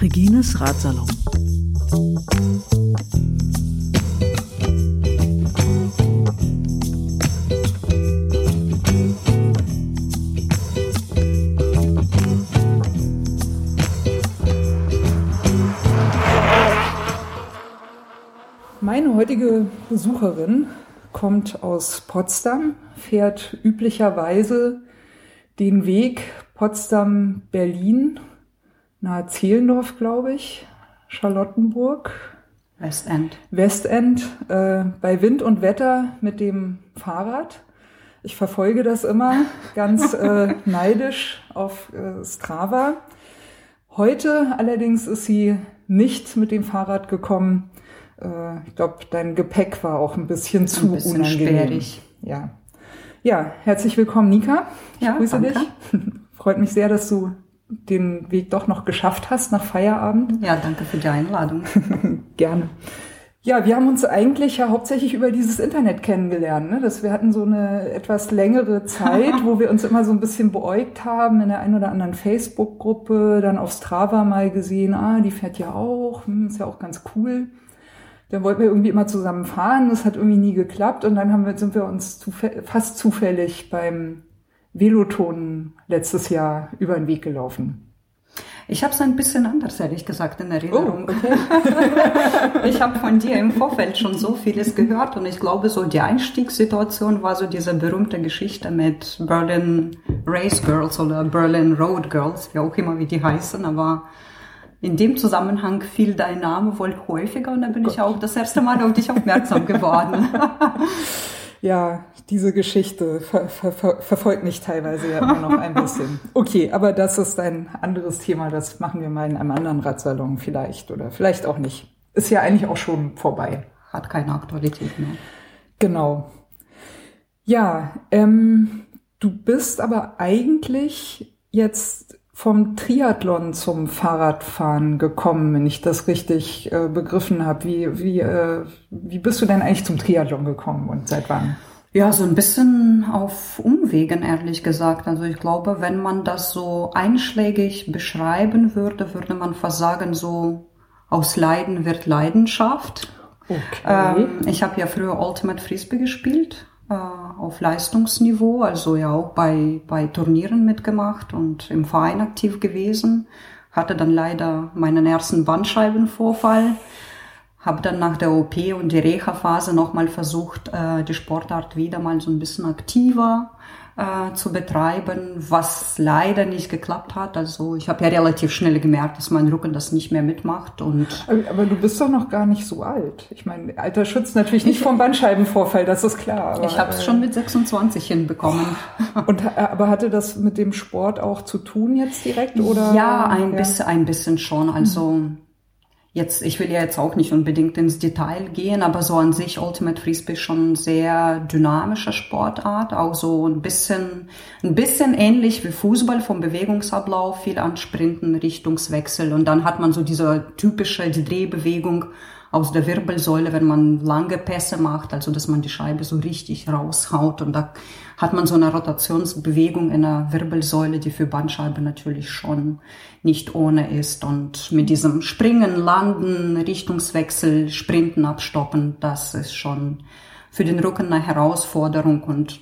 Regines Ratsalon. Meine heutige Besucherin kommt aus Potsdam, fährt üblicherweise den Weg Potsdam-Berlin nahe Zehlendorf, glaube ich, Charlottenburg. Westend. Westend, äh, bei Wind und Wetter mit dem Fahrrad. Ich verfolge das immer ganz äh, neidisch auf äh, Strava. Heute allerdings ist sie nicht mit dem Fahrrad gekommen. Äh, ich glaube, dein Gepäck war auch ein bisschen zu ein bisschen unangenehm. Schwierig. Ja. Ja, herzlich willkommen, Nika. Ich ja, grüße danke. dich. Freut mich sehr, dass du den Weg doch noch geschafft hast nach Feierabend. Ja, danke für die Einladung. Gerne. Ja, wir haben uns eigentlich ja hauptsächlich über dieses Internet kennengelernt. Ne? Dass wir hatten so eine etwas längere Zeit, wo wir uns immer so ein bisschen beäugt haben in der einen oder anderen Facebook-Gruppe, dann auf Strava mal gesehen, ah, die fährt ja auch, hm, ist ja auch ganz cool. Dann wollten wir irgendwie immer zusammen fahren, das hat irgendwie nie geklappt und dann haben wir, sind wir uns fast zufällig beim Veloton letztes Jahr über den Weg gelaufen? Ich habe es ein bisschen anders, ehrlich gesagt, in Erinnerung. Oh, okay. ich habe von dir im Vorfeld schon so vieles gehört und ich glaube, so die Einstiegssituation war so diese berühmte Geschichte mit Berlin Race Girls oder Berlin Road Girls, wie auch immer wie die heißen, aber in dem Zusammenhang fiel dein Name wohl häufiger und da bin Gott. ich auch das erste Mal auf dich aufmerksam geworden. ja, diese Geschichte ver ver ver verfolgt mich teilweise ja immer noch ein bisschen. Okay, aber das ist ein anderes Thema. Das machen wir mal in einem anderen Radsalon vielleicht oder vielleicht auch nicht. Ist ja eigentlich auch schon vorbei. Hat keine Aktualität mehr. Genau. Ja, ähm, du bist aber eigentlich jetzt vom Triathlon zum Fahrradfahren gekommen, wenn ich das richtig äh, begriffen habe. Wie, wie, äh, wie bist du denn eigentlich zum Triathlon gekommen und seit wann? Ja, so ein bisschen auf Umwegen, ehrlich gesagt. Also ich glaube, wenn man das so einschlägig beschreiben würde, würde man fast sagen, so aus Leiden wird Leidenschaft. Okay. Ähm, ich habe ja früher Ultimate Frisbee gespielt auf Leistungsniveau, also ja auch bei, bei Turnieren mitgemacht und im Verein aktiv gewesen. Hatte dann leider meinen ersten Bandscheibenvorfall. Habe dann nach der OP und die Reha-Phase nochmal versucht, äh, die Sportart wieder mal so ein bisschen aktiver äh, zu betreiben, was leider nicht geklappt hat. Also ich habe ja relativ schnell gemerkt, dass mein Rücken das nicht mehr mitmacht. Und aber du bist doch noch gar nicht so alt. Ich meine, Alter schützt natürlich nicht vom Bandscheibenvorfall, das ist klar. Aber, ich habe es äh, schon mit 26 hinbekommen. Und äh, aber hatte das mit dem Sport auch zu tun jetzt direkt oder? Ja, ein ja. bisschen, ein bisschen schon. Also mhm Jetzt, ich will ja jetzt auch nicht unbedingt ins Detail gehen, aber so an sich Ultimate Frisbee schon sehr dynamische Sportart, auch so ein bisschen, ein bisschen ähnlich wie Fußball vom Bewegungsablauf, viel Ansprinten, Richtungswechsel und dann hat man so diese typische Drehbewegung aus der Wirbelsäule, wenn man lange Pässe macht, also dass man die Scheibe so richtig raushaut. Und da hat man so eine Rotationsbewegung in der Wirbelsäule, die für Bandscheibe natürlich schon nicht ohne ist. Und mit diesem Springen, Landen, Richtungswechsel, Sprinten, Abstoppen, das ist schon für den Rücken eine Herausforderung. Und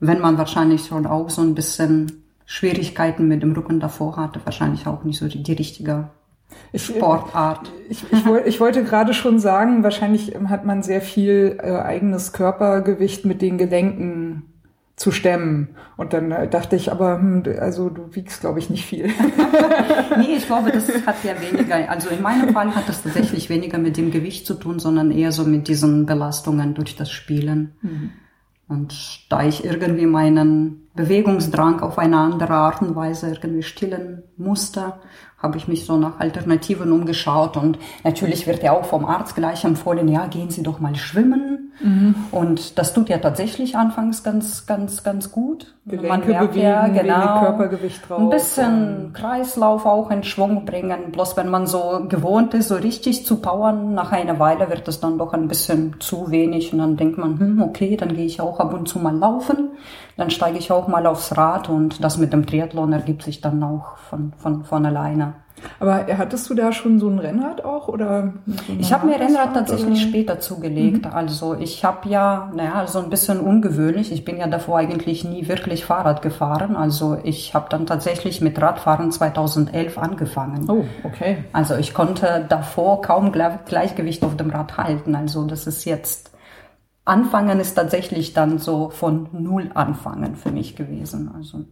wenn man wahrscheinlich schon auch so ein bisschen Schwierigkeiten mit dem Rücken davor hatte, wahrscheinlich auch nicht so die, die richtige ich, Sportart. Ich, ich, ich, wollte gerade schon sagen, wahrscheinlich hat man sehr viel äh, eigenes Körpergewicht mit den Gelenken zu stemmen. Und dann äh, dachte ich, aber hm, also du wiegst, glaube ich, nicht viel. nee, ich glaube, das hat ja weniger, also in meinem Fall hat das tatsächlich weniger mit dem Gewicht zu tun, sondern eher so mit diesen Belastungen durch das Spielen. Mhm. Und da ich irgendwie meinen Bewegungsdrang auf eine andere Art und Weise irgendwie stillen musste, habe ich mich so nach Alternativen umgeschaut und natürlich wird ja auch vom Arzt gleich empfohlen, ja, gehen Sie doch mal schwimmen. Mhm. Und das tut ja tatsächlich anfangs ganz, ganz, ganz gut. Gelenke Man merkt bewegen, ja, genau, Körpergewicht drauf. Ein bisschen Kreislauf auch in Schwung bringen. Bloß wenn man so gewohnt ist, so richtig zu powern, nach einer Weile wird es dann doch ein bisschen zu wenig und dann denkt man, hm, okay, dann gehe ich auch ab und zu mal laufen. Dann steige ich auch mal aufs Rad und das mit dem Triathlon ergibt sich dann auch von, von, von alleine. Aber hattest du da schon so ein Rennrad auch oder? So ich habe mir Rennrad tatsächlich oder? später zugelegt. Mhm. Also ich habe ja, naja, so ein bisschen ungewöhnlich. Ich bin ja davor eigentlich nie wirklich Fahrrad gefahren. Also ich habe dann tatsächlich mit Radfahren 2011 angefangen. Oh, okay. Also ich konnte davor kaum Gleichgewicht auf dem Rad halten. Also das ist jetzt Anfangen ist tatsächlich dann so von null anfangen für mich gewesen. Also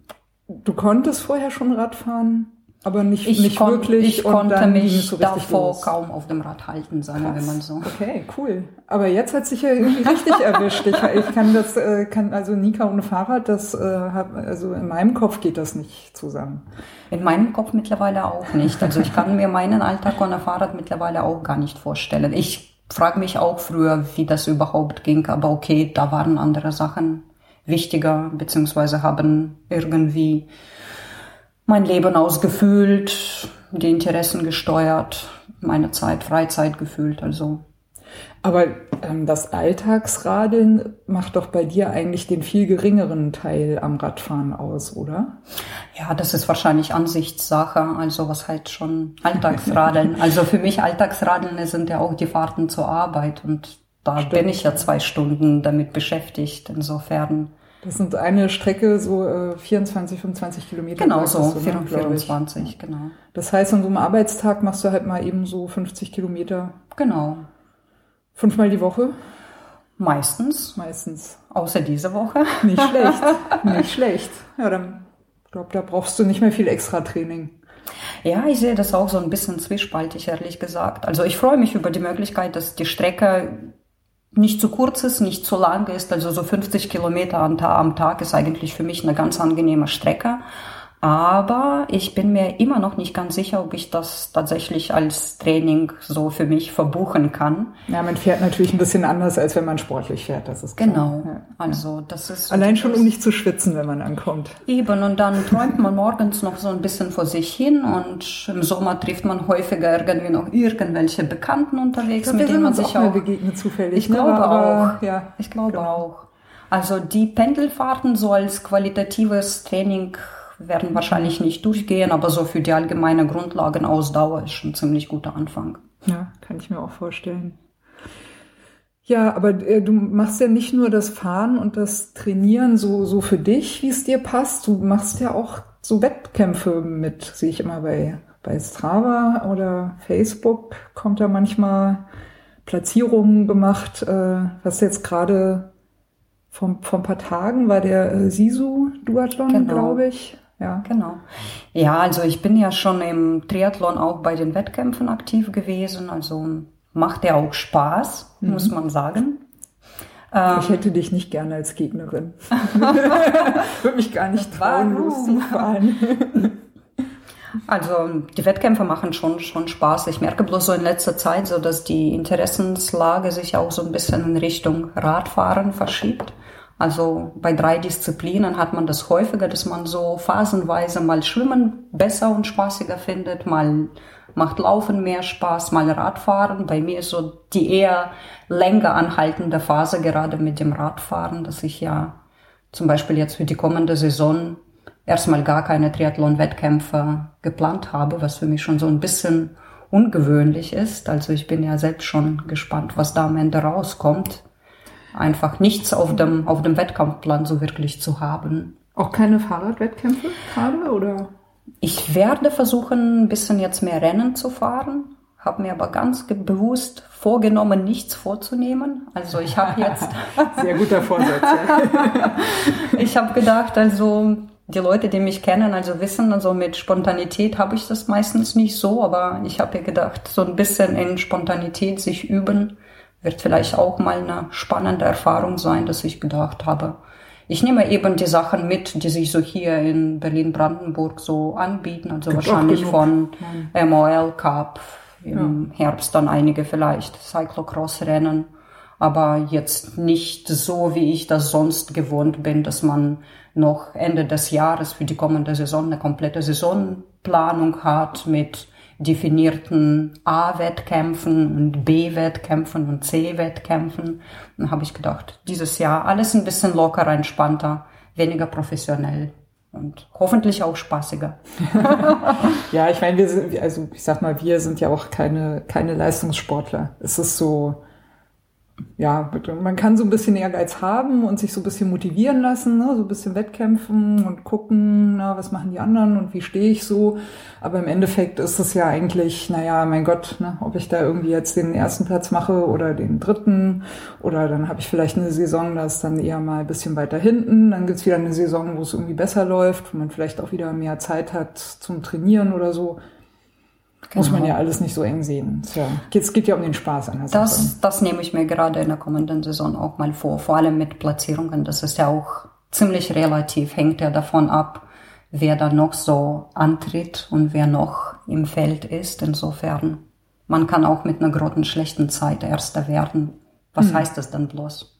du konntest vorher schon Radfahren? Aber nicht, ich nicht wirklich. Ich konnte mich so davor los. kaum auf dem Rad halten, sagen wir mal so. Okay, cool. Aber jetzt hat sich ja irgendwie richtig erwischt. Ich, ich kann das, äh, kann also Nika ohne Fahrrad, das äh, hab, also in meinem Kopf geht das nicht zusammen. In meinem Kopf mittlerweile auch nicht. Also ich kann mir meinen Alltag ohne Fahrrad mittlerweile auch gar nicht vorstellen. Ich frage mich auch früher, wie das überhaupt ging, aber okay, da waren andere Sachen wichtiger, beziehungsweise haben irgendwie mein Leben ausgefüllt, die Interessen gesteuert, meine Zeit, Freizeit gefühlt, also. Aber ähm, das Alltagsradeln macht doch bei dir eigentlich den viel geringeren Teil am Radfahren aus, oder? Ja, das ist wahrscheinlich Ansichtssache. Also was halt schon Alltagsradeln. also für mich Alltagsradeln sind ja auch die Fahrten zur Arbeit und da Stimmt. bin ich ja zwei Stunden damit beschäftigt. Insofern das sind eine Strecke so äh, 24, 25 Kilometer. Genau so, du, 24, ne, genau. Das heißt, an so einem Arbeitstag machst du halt mal eben so 50 Kilometer. Genau. Fünfmal die Woche? Meistens. Meistens. Außer diese Woche. Nicht schlecht. nicht schlecht. Ja, dann glaube da brauchst du nicht mehr viel extra Training. Ja, ich sehe das auch so ein bisschen zwiespaltig, ehrlich gesagt. Also ich freue mich über die Möglichkeit, dass die Strecke nicht zu kurz ist, nicht zu lang ist. Also so 50 Kilometer am Tag ist eigentlich für mich eine ganz angenehme Strecke. Aber ich bin mir immer noch nicht ganz sicher, ob ich das tatsächlich als Training so für mich verbuchen kann. Ja, man fährt natürlich ein bisschen anders, als wenn man sportlich fährt. Das ist klar. Genau. Ja. Also das ist allein schon, um nicht zu schwitzen, wenn man ankommt. Eben. Und dann träumt man morgens noch so ein bisschen vor sich hin und im Sommer trifft man häufiger irgendwie noch irgendwelche Bekannten unterwegs, glaub, mit denen man sich auch, auch begegnet zufällig. Ich ne? glaube aber, auch. Ja, ich glaube genau. auch. Also die Pendelfahrten so als qualitatives Training werden wahrscheinlich nicht durchgehen, aber so für die allgemeine Grundlagenausdauer ist schon ein ziemlich guter Anfang. Ja, kann ich mir auch vorstellen. Ja, aber äh, du machst ja nicht nur das Fahren und das Trainieren so, so für dich, wie es dir passt. Du machst ja auch so Wettkämpfe mit, sehe ich immer bei, bei Strava oder Facebook kommt da manchmal Platzierungen gemacht. Äh, was jetzt gerade vor, vor ein paar Tagen war der äh, Sisu-Duathlon, genau. glaube ich. Ja, genau. Ja, also ich bin ja schon im Triathlon auch bei den Wettkämpfen aktiv gewesen. Also macht ja auch Spaß, mhm. muss man sagen. Ich hätte dich nicht gerne als Gegnerin. Würde mich gar nicht trauen, loszufahren. Also die Wettkämpfe machen schon, schon Spaß. Ich merke bloß so in letzter Zeit so, dass die Interessenslage sich auch so ein bisschen in Richtung Radfahren verschiebt. Also bei drei Disziplinen hat man das häufiger, dass man so phasenweise mal Schwimmen besser und spaßiger findet, mal macht Laufen mehr Spaß, mal Radfahren. Bei mir ist so die eher länger anhaltende Phase gerade mit dem Radfahren, dass ich ja zum Beispiel jetzt für die kommende Saison erstmal gar keine Triathlon-Wettkämpfe geplant habe, was für mich schon so ein bisschen ungewöhnlich ist. Also ich bin ja selbst schon gespannt, was da am Ende rauskommt einfach nichts auf dem, auf dem Wettkampfplan so wirklich zu haben. Auch keine Fahrradwettkämpfe gerade oder? Ich werde versuchen, ein bisschen jetzt mehr Rennen zu fahren, habe mir aber ganz bewusst vorgenommen, nichts vorzunehmen. Also ich habe jetzt sehr guter Vorsatz. Ja. ich habe gedacht, also die Leute, die mich kennen, also wissen, also mit Spontanität habe ich das meistens nicht so, aber ich habe mir gedacht, so ein bisschen in Spontanität sich üben wird vielleicht auch mal eine spannende Erfahrung sein, dass ich gedacht habe, ich nehme eben die Sachen mit, die sich so hier in Berlin-Brandenburg so anbieten, also Gibt wahrscheinlich von MOL Cup, im ja. Herbst dann einige vielleicht. Cyclocross-Rennen, aber jetzt nicht so, wie ich das sonst gewohnt bin, dass man noch Ende des Jahres für die kommende Saison eine komplette Saisonplanung hat mit definierten A-Wettkämpfen und B-Wettkämpfen und C-Wettkämpfen. Dann habe ich gedacht, dieses Jahr alles ein bisschen lockerer, entspannter, weniger professionell und hoffentlich auch spaßiger. ja, ich meine, wir sind, also ich sag mal, wir sind ja auch keine, keine Leistungssportler. Es ist so, ja, man kann so ein bisschen Ehrgeiz haben und sich so ein bisschen motivieren lassen, ne? so ein bisschen wettkämpfen und gucken, na, was machen die anderen und wie stehe ich so. Aber im Endeffekt ist es ja eigentlich, naja, mein Gott, ne, ob ich da irgendwie jetzt den ersten Platz mache oder den dritten oder dann habe ich vielleicht eine Saison, da ist dann eher mal ein bisschen weiter hinten. Dann gibt's wieder eine Saison, wo es irgendwie besser läuft, wo man vielleicht auch wieder mehr Zeit hat zum Trainieren oder so. Genau. Muss man ja alles nicht so eng sehen. Ja, es geht ja um den Spaß an der das, Das nehme ich mir gerade in der kommenden Saison auch mal vor. Vor allem mit Platzierungen. Das ist ja auch ziemlich relativ. Hängt ja davon ab, wer da noch so antritt und wer noch im Feld ist. Insofern, man kann auch mit einer großen schlechten Zeit Erster werden. Was hm. heißt das dann bloß?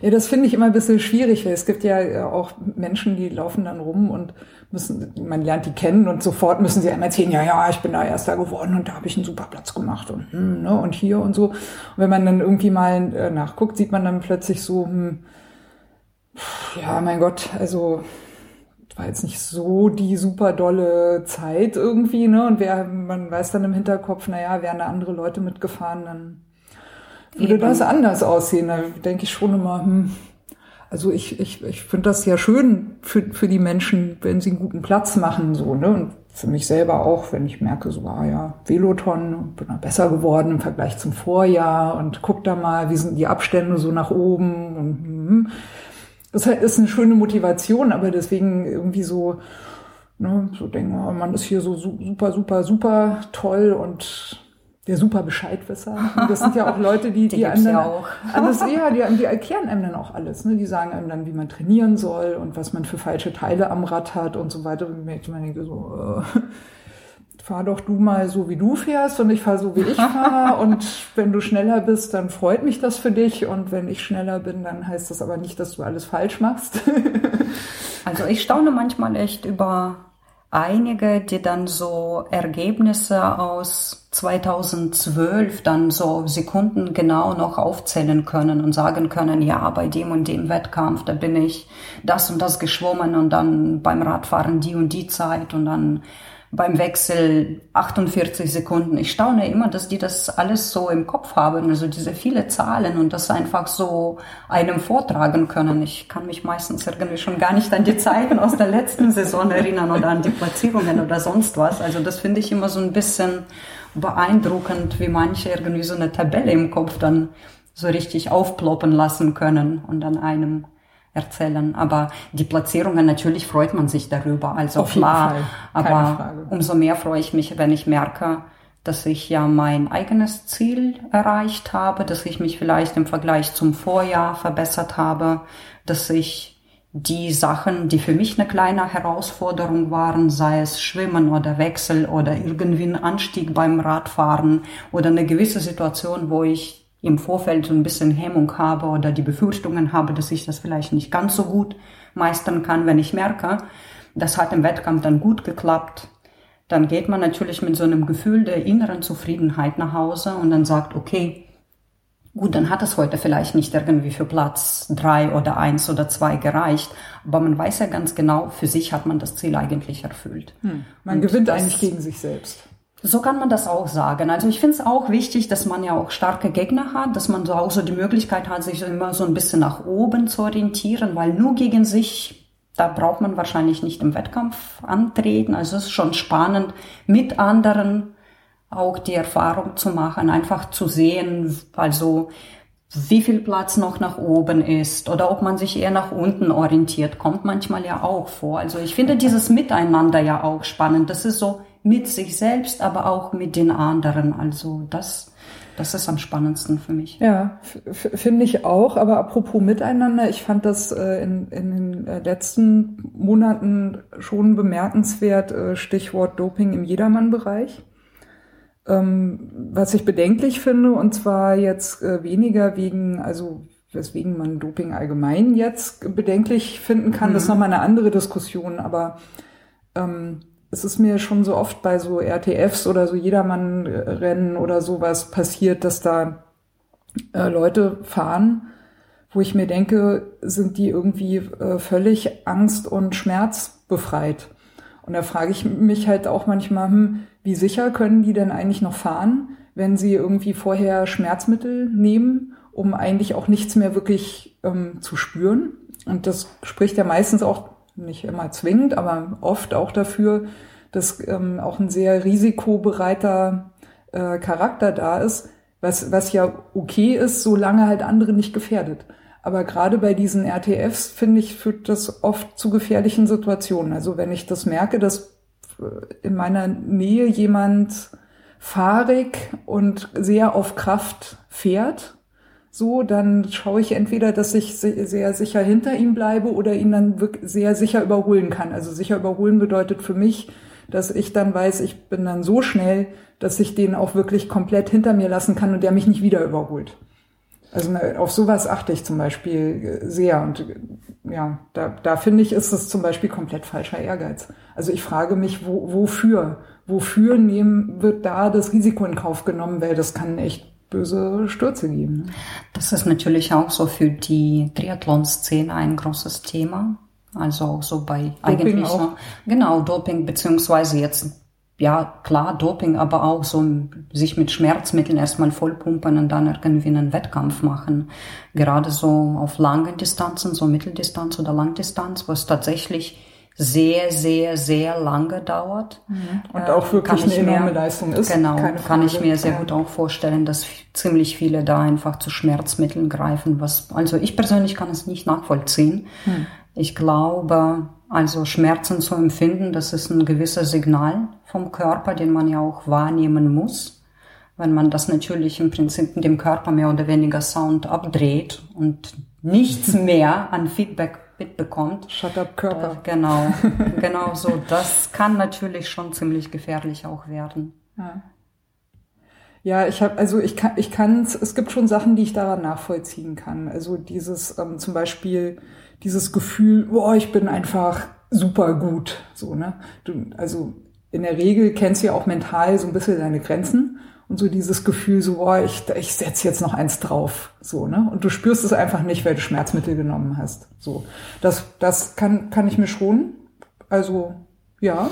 Ja, das finde ich immer ein bisschen schwierig, weil es gibt ja auch Menschen, die laufen dann rum und müssen, man lernt die kennen und sofort müssen sie einmal erzählen, ja, ja, ich bin da Erster geworden und da habe ich einen super Platz gemacht und, hm, ne, und hier und so. Und wenn man dann irgendwie mal äh, nachguckt, sieht man dann plötzlich so, hm, ja, mein Gott, also war jetzt nicht so die super dolle Zeit irgendwie, ne? Und wer, man weiß dann im Hinterkopf, naja, wären da andere Leute mitgefahren, dann würde das anders aussehen. Da denke ich schon immer, hm, also ich, ich, ich finde das ja schön für, für die Menschen, wenn sie einen guten Platz machen, so, ne? Und für mich selber auch, wenn ich merke, so, ah ja, Veloton, bin da besser geworden im Vergleich zum Vorjahr und guck da mal, wie sind die Abstände so nach oben und hm. das ist eine schöne Motivation, aber deswegen irgendwie so, ne, so denken, oh, man ist hier so super, super, super toll und der super Bescheidwisser. Und das sind ja auch Leute, die, die, die einem dann ja auch. alles, ja, die, die erklären einem dann auch alles. Ne? Die sagen einem dann, wie man trainieren soll und was man für falsche Teile am Rad hat und so weiter. Und ich denke so, äh, fahr doch du mal so, wie du fährst und ich fahr so, wie ich fahre. und wenn du schneller bist, dann freut mich das für dich. Und wenn ich schneller bin, dann heißt das aber nicht, dass du alles falsch machst. also ich staune manchmal echt über einige, die dann so Ergebnisse aus 2012 dann so Sekunden genau noch aufzählen können und sagen können, ja, bei dem und dem Wettkampf, da bin ich das und das geschwommen und dann beim Radfahren die und die Zeit und dann beim Wechsel 48 Sekunden. Ich staune immer, dass die das alles so im Kopf haben, also diese viele Zahlen und das einfach so einem vortragen können. Ich kann mich meistens irgendwie schon gar nicht an die Zeiten aus der letzten Saison erinnern oder an die Platzierungen oder sonst was. Also das finde ich immer so ein bisschen beeindruckend, wie manche irgendwie so eine Tabelle im Kopf dann so richtig aufploppen lassen können und an einem erzählen. Aber die Platzierungen, natürlich freut man sich darüber. Also Auf klar, aber umso mehr freue ich mich, wenn ich merke, dass ich ja mein eigenes Ziel erreicht habe, dass ich mich vielleicht im Vergleich zum Vorjahr verbessert habe, dass ich die Sachen, die für mich eine kleine Herausforderung waren, sei es Schwimmen oder Wechsel oder irgendwie ein Anstieg beim Radfahren oder eine gewisse Situation, wo ich im Vorfeld so ein bisschen Hemmung habe oder die Befürchtungen habe, dass ich das vielleicht nicht ganz so gut meistern kann, wenn ich merke, das hat im Wettkampf dann gut geklappt, dann geht man natürlich mit so einem Gefühl der inneren Zufriedenheit nach Hause und dann sagt, okay, gut, dann hat es heute vielleicht nicht irgendwie für Platz drei oder eins oder zwei gereicht, aber man weiß ja ganz genau, für sich hat man das Ziel eigentlich erfüllt. Hm. Man und gewinnt eigentlich gegen sich selbst. So kann man das auch sagen. Also ich finde es auch wichtig, dass man ja auch starke Gegner hat, dass man so auch so die Möglichkeit hat, sich immer so ein bisschen nach oben zu orientieren, weil nur gegen sich, da braucht man wahrscheinlich nicht im Wettkampf antreten. Also es ist schon spannend, mit anderen auch die Erfahrung zu machen, einfach zu sehen, also wie viel Platz noch nach oben ist oder ob man sich eher nach unten orientiert, kommt manchmal ja auch vor. Also ich finde dieses Miteinander ja auch spannend. Das ist so, mit sich selbst, aber auch mit den anderen. Also das, Das ist am spannendsten für mich. Ja, finde ich auch. Aber apropos Miteinander, ich fand das äh, in, in den äh, letzten Monaten schon bemerkenswert, äh, Stichwort Doping im Jedermann-Bereich. Ähm, was ich bedenklich finde, und zwar jetzt äh, weniger wegen, also weswegen man Doping allgemein jetzt bedenklich finden kann, mhm. das ist nochmal eine andere Diskussion, aber ähm, es ist mir schon so oft bei so RTFs oder so Jedermann-Rennen oder sowas passiert, dass da äh, Leute fahren, wo ich mir denke, sind die irgendwie äh, völlig angst- und schmerzbefreit. Und da frage ich mich halt auch manchmal, hm, wie sicher können die denn eigentlich noch fahren, wenn sie irgendwie vorher Schmerzmittel nehmen, um eigentlich auch nichts mehr wirklich ähm, zu spüren? Und das spricht ja meistens auch nicht immer zwingend, aber oft auch dafür, dass ähm, auch ein sehr risikobereiter äh, Charakter da ist, was, was ja okay ist, solange halt andere nicht gefährdet. Aber gerade bei diesen RTFs, finde ich, führt das oft zu gefährlichen Situationen. Also wenn ich das merke, dass äh, in meiner Nähe jemand fahrig und sehr auf Kraft fährt, so, dann schaue ich entweder, dass ich sehr sicher hinter ihm bleibe oder ihn dann wirklich sehr sicher überholen kann. Also sicher überholen bedeutet für mich, dass ich dann weiß, ich bin dann so schnell, dass ich den auch wirklich komplett hinter mir lassen kann und der mich nicht wieder überholt. Also auf sowas achte ich zum Beispiel sehr und ja, da, da finde ich, ist es zum Beispiel komplett falscher Ehrgeiz. Also ich frage mich, wo, wofür? Wofür nehmen, wird da das Risiko in Kauf genommen? Weil das kann echt böse Stürze geben. Ne? Das ist natürlich auch so für die Triathlon-Szene ein großes Thema. Also auch so bei Doping eigentlich auch. So, genau Doping beziehungsweise jetzt ja klar Doping, aber auch so sich mit Schmerzmitteln erstmal vollpumpen und dann irgendwie einen Wettkampf machen. Gerade so auf langen Distanzen, so Mitteldistanz oder Langdistanz, wo es tatsächlich sehr, sehr, sehr lange dauert. Mhm. Und auch wirklich eine enorme mir, Leistung ist. Genau, kann ich mir sehr gut auch vorstellen, dass ziemlich viele da einfach zu Schmerzmitteln greifen. Was, also ich persönlich kann es nicht nachvollziehen. Mhm. Ich glaube, also Schmerzen zu empfinden, das ist ein gewisses Signal vom Körper, den man ja auch wahrnehmen muss. Wenn man das natürlich im Prinzip dem Körper mehr oder weniger Sound abdreht und nichts mehr an Feedback mitbekommt. Shut up Körper. Äh, genau, genau so. Das kann natürlich schon ziemlich gefährlich auch werden. Ja. Ja, ich habe, also ich kann, ich kann, es gibt schon Sachen, die ich daran nachvollziehen kann. Also dieses ähm, zum Beispiel dieses Gefühl, boah, ich bin einfach super gut, so ne. Du, also in der Regel kennst du ja auch mental so ein bisschen deine Grenzen und so dieses Gefühl, so, boah, ich, ich setze jetzt noch eins drauf, so, ne? Und du spürst es einfach nicht, weil du Schmerzmittel genommen hast, so. Das, das kann, kann ich mir schon, also, ja,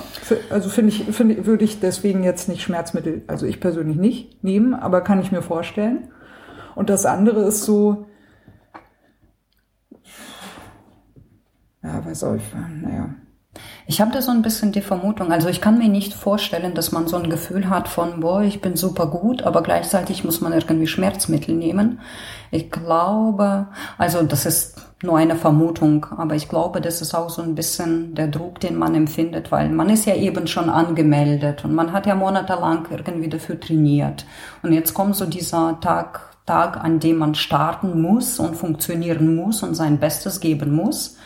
also finde ich, finde, würde ich deswegen jetzt nicht Schmerzmittel, also ich persönlich nicht nehmen, aber kann ich mir vorstellen. Und das andere ist so, ja, weiß auch, naja, ich habe da so ein bisschen die Vermutung, also ich kann mir nicht vorstellen, dass man so ein Gefühl hat von, boah, ich bin super gut, aber gleichzeitig muss man irgendwie Schmerzmittel nehmen. Ich glaube, also das ist nur eine Vermutung, aber ich glaube, das ist auch so ein bisschen der Druck, den man empfindet, weil man ist ja eben schon angemeldet und man hat ja monatelang irgendwie dafür trainiert. Und jetzt kommt so dieser Tag, Tag, an dem man starten muss und funktionieren muss und sein Bestes geben muss.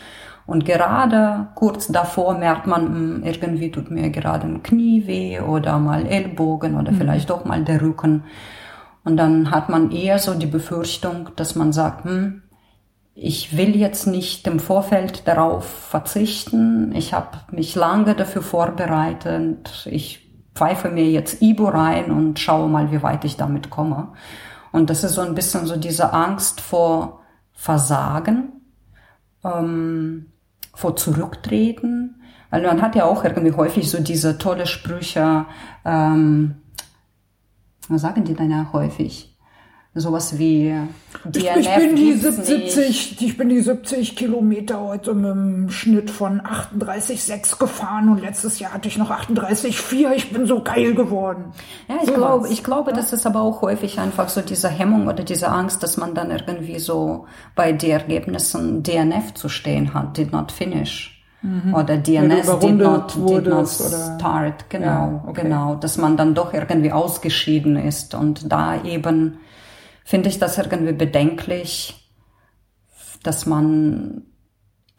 Und gerade kurz davor merkt man, hm, irgendwie tut mir gerade ein Knie weh oder mal Ellbogen oder mhm. vielleicht doch mal der Rücken. Und dann hat man eher so die Befürchtung, dass man sagt, hm, ich will jetzt nicht im Vorfeld darauf verzichten. Ich habe mich lange dafür vorbereitet. Ich pfeife mir jetzt Ibo rein und schaue mal, wie weit ich damit komme. Und das ist so ein bisschen so diese Angst vor Versagen. Ähm, vor Zurücktreten. Weil man hat ja auch irgendwie häufig so diese tolle Sprüche, ähm, was sagen die dann ja häufig? Sowas wie DNF ich, bin die 70, ich bin die 70 Kilometer heute mit einem Schnitt von 38,6 gefahren und letztes Jahr hatte ich noch 38,4. Ich bin so geil geworden. Ja, ich so glaube, ich glaube, ja? das ist aber auch häufig einfach so diese Hemmung oder diese Angst, dass man dann irgendwie so bei den Ergebnissen DNF zu stehen hat, did not finish. Mhm. Oder DNS did not, did not start, genau, ja, okay. genau, dass man dann doch irgendwie ausgeschieden ist und da eben finde ich das irgendwie bedenklich, dass man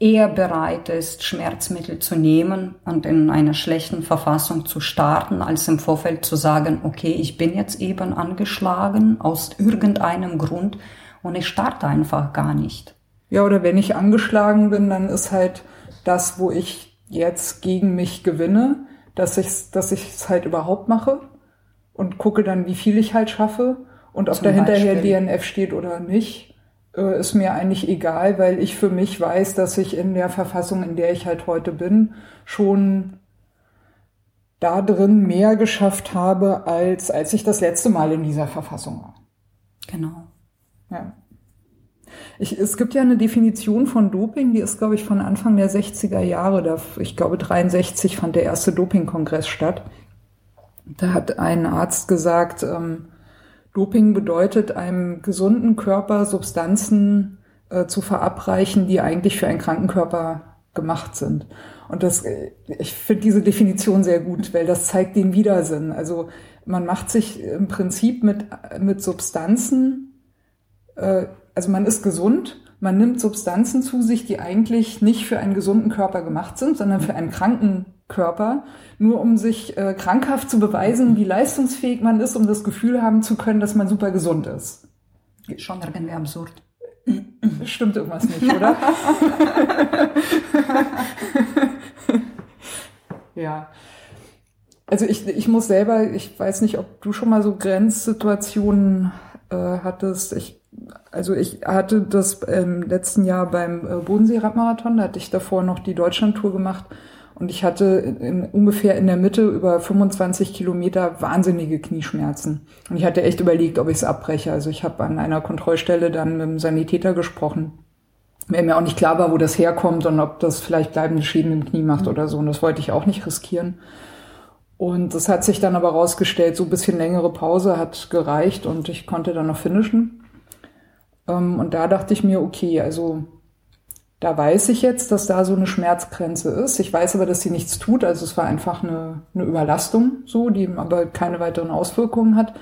eher bereit ist, Schmerzmittel zu nehmen und in einer schlechten Verfassung zu starten, als im Vorfeld zu sagen, okay, ich bin jetzt eben angeschlagen aus irgendeinem Grund und ich starte einfach gar nicht. Ja, oder wenn ich angeschlagen bin, dann ist halt das, wo ich jetzt gegen mich gewinne, dass ich dass es halt überhaupt mache und gucke dann, wie viel ich halt schaffe und ob da hinterher DNF steht oder nicht äh, ist mir eigentlich egal, weil ich für mich weiß, dass ich in der Verfassung, in der ich halt heute bin, schon da drin mehr geschafft habe, als als ich das letzte Mal in dieser Verfassung war. Genau. Ja. Ich, es gibt ja eine Definition von Doping, die ist, glaube ich, von Anfang der 60er Jahre. Da, ich glaube, 63 fand der erste Dopingkongress statt. Da hat ein Arzt gesagt, ähm, Doping bedeutet, einem gesunden Körper Substanzen äh, zu verabreichen, die eigentlich für einen kranken Körper gemacht sind. Und das, ich finde diese Definition sehr gut, weil das zeigt den Widersinn. Also man macht sich im Prinzip mit, mit Substanzen, äh, also man ist gesund, man nimmt Substanzen zu sich, die eigentlich nicht für einen gesunden Körper gemacht sind, sondern für einen kranken Körper, nur um sich äh, krankhaft zu beweisen, wie leistungsfähig man ist, um das Gefühl haben zu können, dass man super gesund ist. Schon irgendwie absurd. Stimmt irgendwas nicht, oder? ja. Also ich, ich muss selber, ich weiß nicht, ob du schon mal so Grenzsituationen äh, hattest. Ich, also ich hatte das im letzten Jahr beim äh, Bodensee-Radmarathon, da hatte ich davor noch die Deutschlandtour gemacht und ich hatte in, ungefähr in der Mitte über 25 Kilometer wahnsinnige Knieschmerzen. Und ich hatte echt überlegt, ob ich es abbreche. Also ich habe an einer Kontrollstelle dann mit dem Sanitäter gesprochen. Weil mir auch nicht klar war, wo das herkommt und ob das vielleicht bleibende Schäden im Knie macht oder so. Und das wollte ich auch nicht riskieren. Und das hat sich dann aber rausgestellt, so ein bisschen längere Pause hat gereicht und ich konnte dann noch finishen. Ähm, und da dachte ich mir, okay, also da weiß ich jetzt, dass da so eine Schmerzgrenze ist. Ich weiß aber, dass sie nichts tut. Also es war einfach eine, eine Überlastung, so, die aber keine weiteren Auswirkungen hat.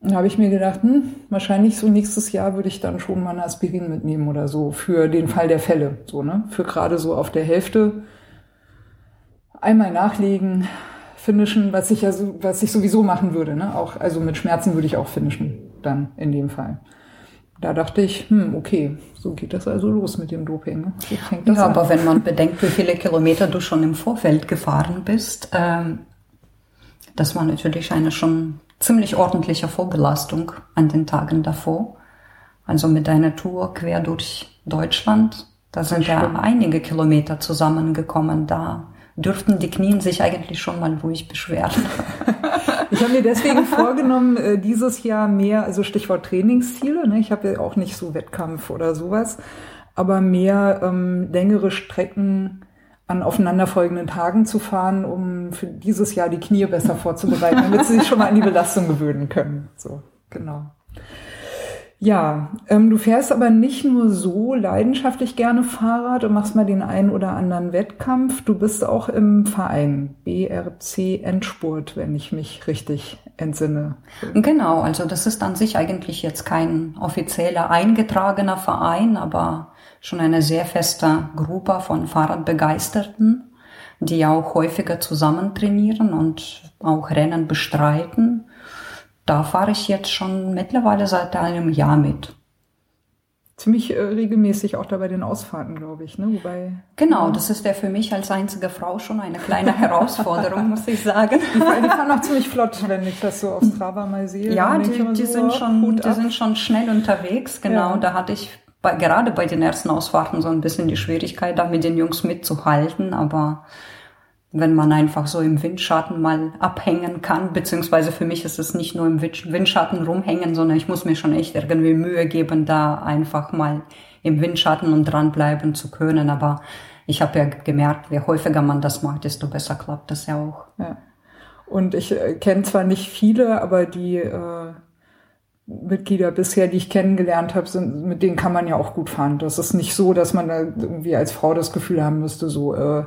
Und da habe ich mir gedacht, hm, wahrscheinlich so nächstes Jahr würde ich dann schon mal eine Aspirin mitnehmen oder so für den Fall der Fälle, so ne, für gerade so auf der Hälfte einmal nachlegen, finishen, was ich ja so, was ich sowieso machen würde, ne, auch also mit Schmerzen würde ich auch finishen dann in dem Fall da dachte ich, hm, okay, so geht das also los mit dem Doping. Ne? Ja, an. aber wenn man bedenkt, wie viele Kilometer du schon im Vorfeld gefahren bist, ähm, das war natürlich eine schon ziemlich ordentliche Vorbelastung an den Tagen davor. Also mit deiner Tour quer durch Deutschland, da sind ja einige Kilometer zusammengekommen. Da dürften die Knien sich eigentlich schon mal ruhig beschweren. Ich habe mir deswegen vorgenommen, äh, dieses Jahr mehr, also Stichwort Trainingsziele, ne? ich habe ja auch nicht so Wettkampf oder sowas, aber mehr ähm, längere Strecken an aufeinanderfolgenden Tagen zu fahren, um für dieses Jahr die Knie besser vorzubereiten, damit sie sich schon mal an die Belastung gewöhnen können. So, genau. Ja, ähm, du fährst aber nicht nur so leidenschaftlich gerne Fahrrad und machst mal den einen oder anderen Wettkampf. Du bist auch im Verein BRC Endspurt, wenn ich mich richtig entsinne. Genau, also das ist an sich eigentlich jetzt kein offizieller eingetragener Verein, aber schon eine sehr feste Gruppe von Fahrradbegeisterten, die auch häufiger zusammen trainieren und auch Rennen bestreiten da fahre ich jetzt schon mittlerweile seit einem Jahr mit. Ziemlich äh, regelmäßig auch da bei den Ausfahrten, glaube ich. Ne? Wobei, genau, ja. das ist ja für mich als einzige Frau schon eine kleine Herausforderung, muss ich sagen. Die fahren, auch ziemlich flott, wenn ich das so auf Strava mal sehe. Ja, die, die, so, sind schon, die sind schon schnell unterwegs. Genau, ja. da hatte ich bei, gerade bei den ersten Ausfahrten so ein bisschen die Schwierigkeit, da mit den Jungs mitzuhalten, aber wenn man einfach so im Windschatten mal abhängen kann, beziehungsweise für mich ist es nicht nur im Windschatten rumhängen, sondern ich muss mir schon echt irgendwie Mühe geben, da einfach mal im Windschatten und dranbleiben zu können. Aber ich habe ja gemerkt, je häufiger man das macht, desto besser klappt das ja auch. Ja. Und ich äh, kenne zwar nicht viele, aber die äh, Mitglieder bisher, die ich kennengelernt habe, sind, mit denen kann man ja auch gut fahren. Das ist nicht so, dass man da irgendwie als Frau das Gefühl haben müsste, so äh,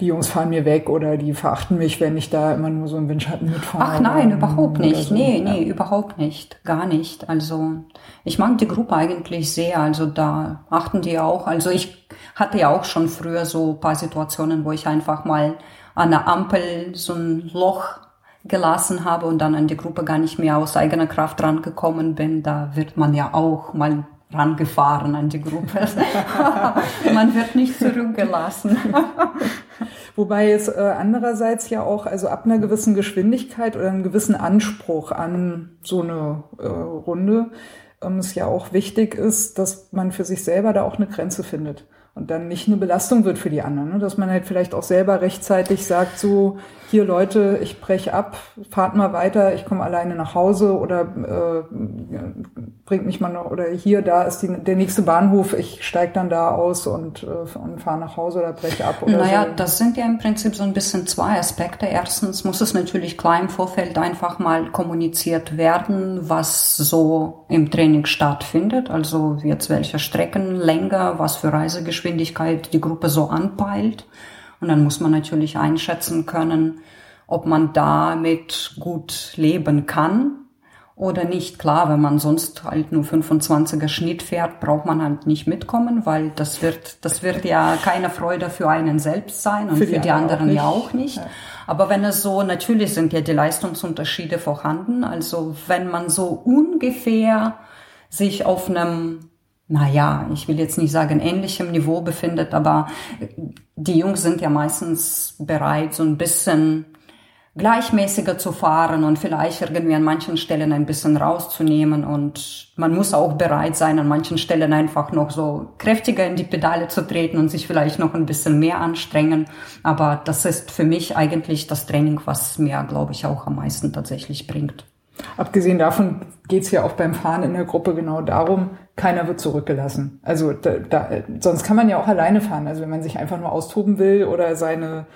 die Jungs fahren mir weg oder die verachten mich, wenn ich da immer nur so im Windschatten mitfahre. Ach nein, überhaupt nicht. So. Nee, nee, ja. überhaupt nicht. Gar nicht. Also ich mag die Gruppe eigentlich sehr. Also da achten die auch. Also ich hatte ja auch schon früher so paar Situationen, wo ich einfach mal an der Ampel so ein Loch gelassen habe und dann an die Gruppe gar nicht mehr aus eigener Kraft rangekommen bin, da wird man ja auch mal rangefahren an die Gruppe. man wird nicht zurückgelassen. Wobei es äh, andererseits ja auch, also ab einer gewissen Geschwindigkeit oder einem gewissen Anspruch an so eine äh, Runde, ähm, es ja auch wichtig ist, dass man für sich selber da auch eine Grenze findet und dann nicht eine Belastung wird für die anderen. Ne? Dass man halt vielleicht auch selber rechtzeitig sagt, so, hier Leute, ich breche ab, fahrt mal weiter, ich komme alleine nach Hause oder äh, bringt mich mal noch, oder hier, da ist die, der nächste Bahnhof, ich steige dann da aus und, äh, und fahre nach Hause oder breche ab. Oder naja, so. das sind ja im Prinzip so ein bisschen zwei Aspekte. Erstens muss es natürlich klar im Vorfeld einfach mal kommuniziert werden, was so im Training stattfindet, also jetzt welche Streckenlänge, was für Reisegeschwindigkeit die Gruppe so anpeilt. Und dann muss man natürlich einschätzen können, ob man damit gut leben kann oder nicht. Klar, wenn man sonst halt nur 25er Schnitt fährt, braucht man halt nicht mitkommen, weil das wird, das wird ja keine Freude für einen selbst sein und für die, für die anderen auch ja auch nicht. Ja. Aber wenn es so, natürlich sind ja die Leistungsunterschiede vorhanden. Also wenn man so ungefähr sich auf einem naja, ich will jetzt nicht sagen ähnlichem Niveau befindet, aber die Jungs sind ja meistens bereit, so ein bisschen gleichmäßiger zu fahren und vielleicht irgendwie an manchen Stellen ein bisschen rauszunehmen. Und man muss auch bereit sein, an manchen Stellen einfach noch so kräftiger in die Pedale zu treten und sich vielleicht noch ein bisschen mehr anstrengen. Aber das ist für mich eigentlich das Training, was mir, glaube ich, auch am meisten tatsächlich bringt. Abgesehen davon geht es ja auch beim Fahren in der Gruppe genau darum, keiner wird zurückgelassen. Also da, da, sonst kann man ja auch alleine fahren. Also wenn man sich einfach nur austoben will oder seine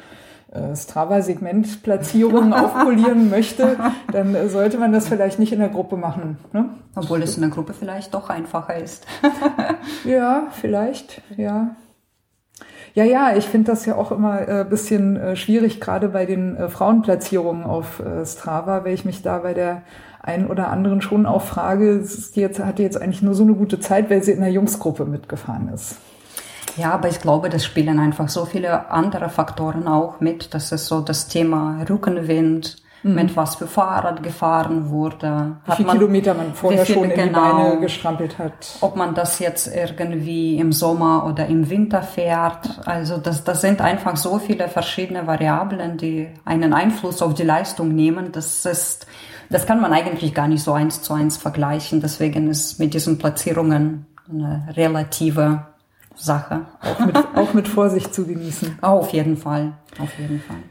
Strava-Segmentplatzierungen aufpolieren möchte, dann äh, sollte man das vielleicht nicht in der Gruppe machen. Ne? Obwohl es in der Gruppe vielleicht doch einfacher ist. ja, vielleicht, ja. Ja, ja, ich finde das ja auch immer äh, bisschen äh, schwierig, gerade bei den äh, Frauenplatzierungen auf äh, Strava, weil ich mich da bei der einen oder anderen schon auch frage, die jetzt, hat die jetzt eigentlich nur so eine gute Zeit, weil sie in der Jungsgruppe mitgefahren ist. Ja, aber ich glaube, das spielen einfach so viele andere Faktoren auch mit. Das ist so das Thema Rückenwind, mhm. mit was für Fahrrad gefahren wurde. Wie viele Kilometer man vorher viel, schon in genau, die Beine gestrampelt hat. Ob man das jetzt irgendwie im Sommer oder im Winter fährt. Also das, das sind einfach so viele verschiedene Variablen, die einen Einfluss auf die Leistung nehmen. Das ist, das kann man eigentlich gar nicht so eins zu eins vergleichen. Deswegen ist mit diesen Platzierungen eine relative Sache. Auch mit, auch mit Vorsicht zu genießen. Auf jeden Fall, auf jeden Fall.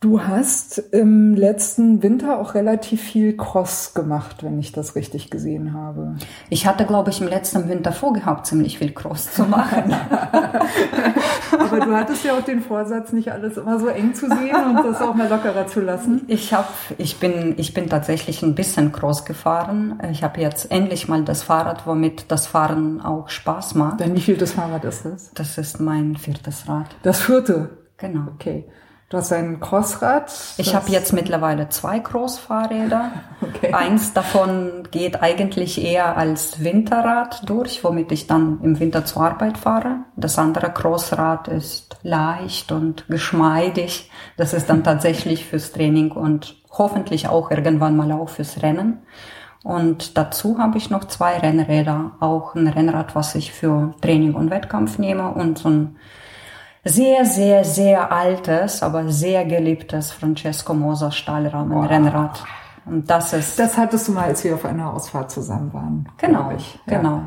Du hast im letzten Winter auch relativ viel Cross gemacht, wenn ich das richtig gesehen habe. Ich hatte, glaube ich, im letzten Winter vorgehabt, ziemlich viel Cross zu machen. Aber du hattest ja auch den Vorsatz, nicht alles immer so eng zu sehen und das auch mal lockerer zu lassen. Ich habe, ich bin, ich bin tatsächlich ein bisschen Cross gefahren. Ich habe jetzt endlich mal das Fahrrad, womit das Fahren auch Spaß macht. Dann wie viel das Fahrrad ist das? Das ist mein viertes Rad. Das vierte? Genau. Okay. Du hast ein Crossrad. Ich habe jetzt mittlerweile zwei Crossfahrräder. Okay. Eins davon geht eigentlich eher als Winterrad durch, womit ich dann im Winter zur Arbeit fahre. Das andere Crossrad ist leicht und geschmeidig. Das ist dann tatsächlich fürs Training und hoffentlich auch irgendwann mal auch fürs Rennen. Und dazu habe ich noch zwei Rennräder, auch ein Rennrad, was ich für Training und Wettkampf nehme und so ein sehr, sehr, sehr altes, aber sehr geliebtes Francesco Moser Stahlrahmen Rennrad. Und das ist. Das hattest du mal, als wir auf einer Ausfahrt zusammen waren. Genau, ich. Ja. genau.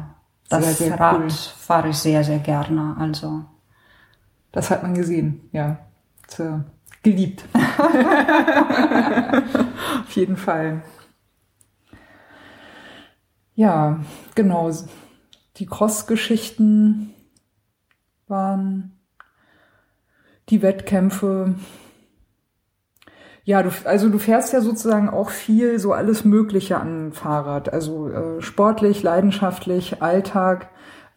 Das sehr, sehr Rad cool. fahre ich sehr, sehr gerne. Also. Das hat man gesehen, ja. So, geliebt. auf jeden Fall. Ja, genau. Die Cross-Geschichten waren die Wettkämpfe. Ja, du, also du fährst ja sozusagen auch viel so alles Mögliche an Fahrrad, also äh, sportlich, leidenschaftlich, Alltag.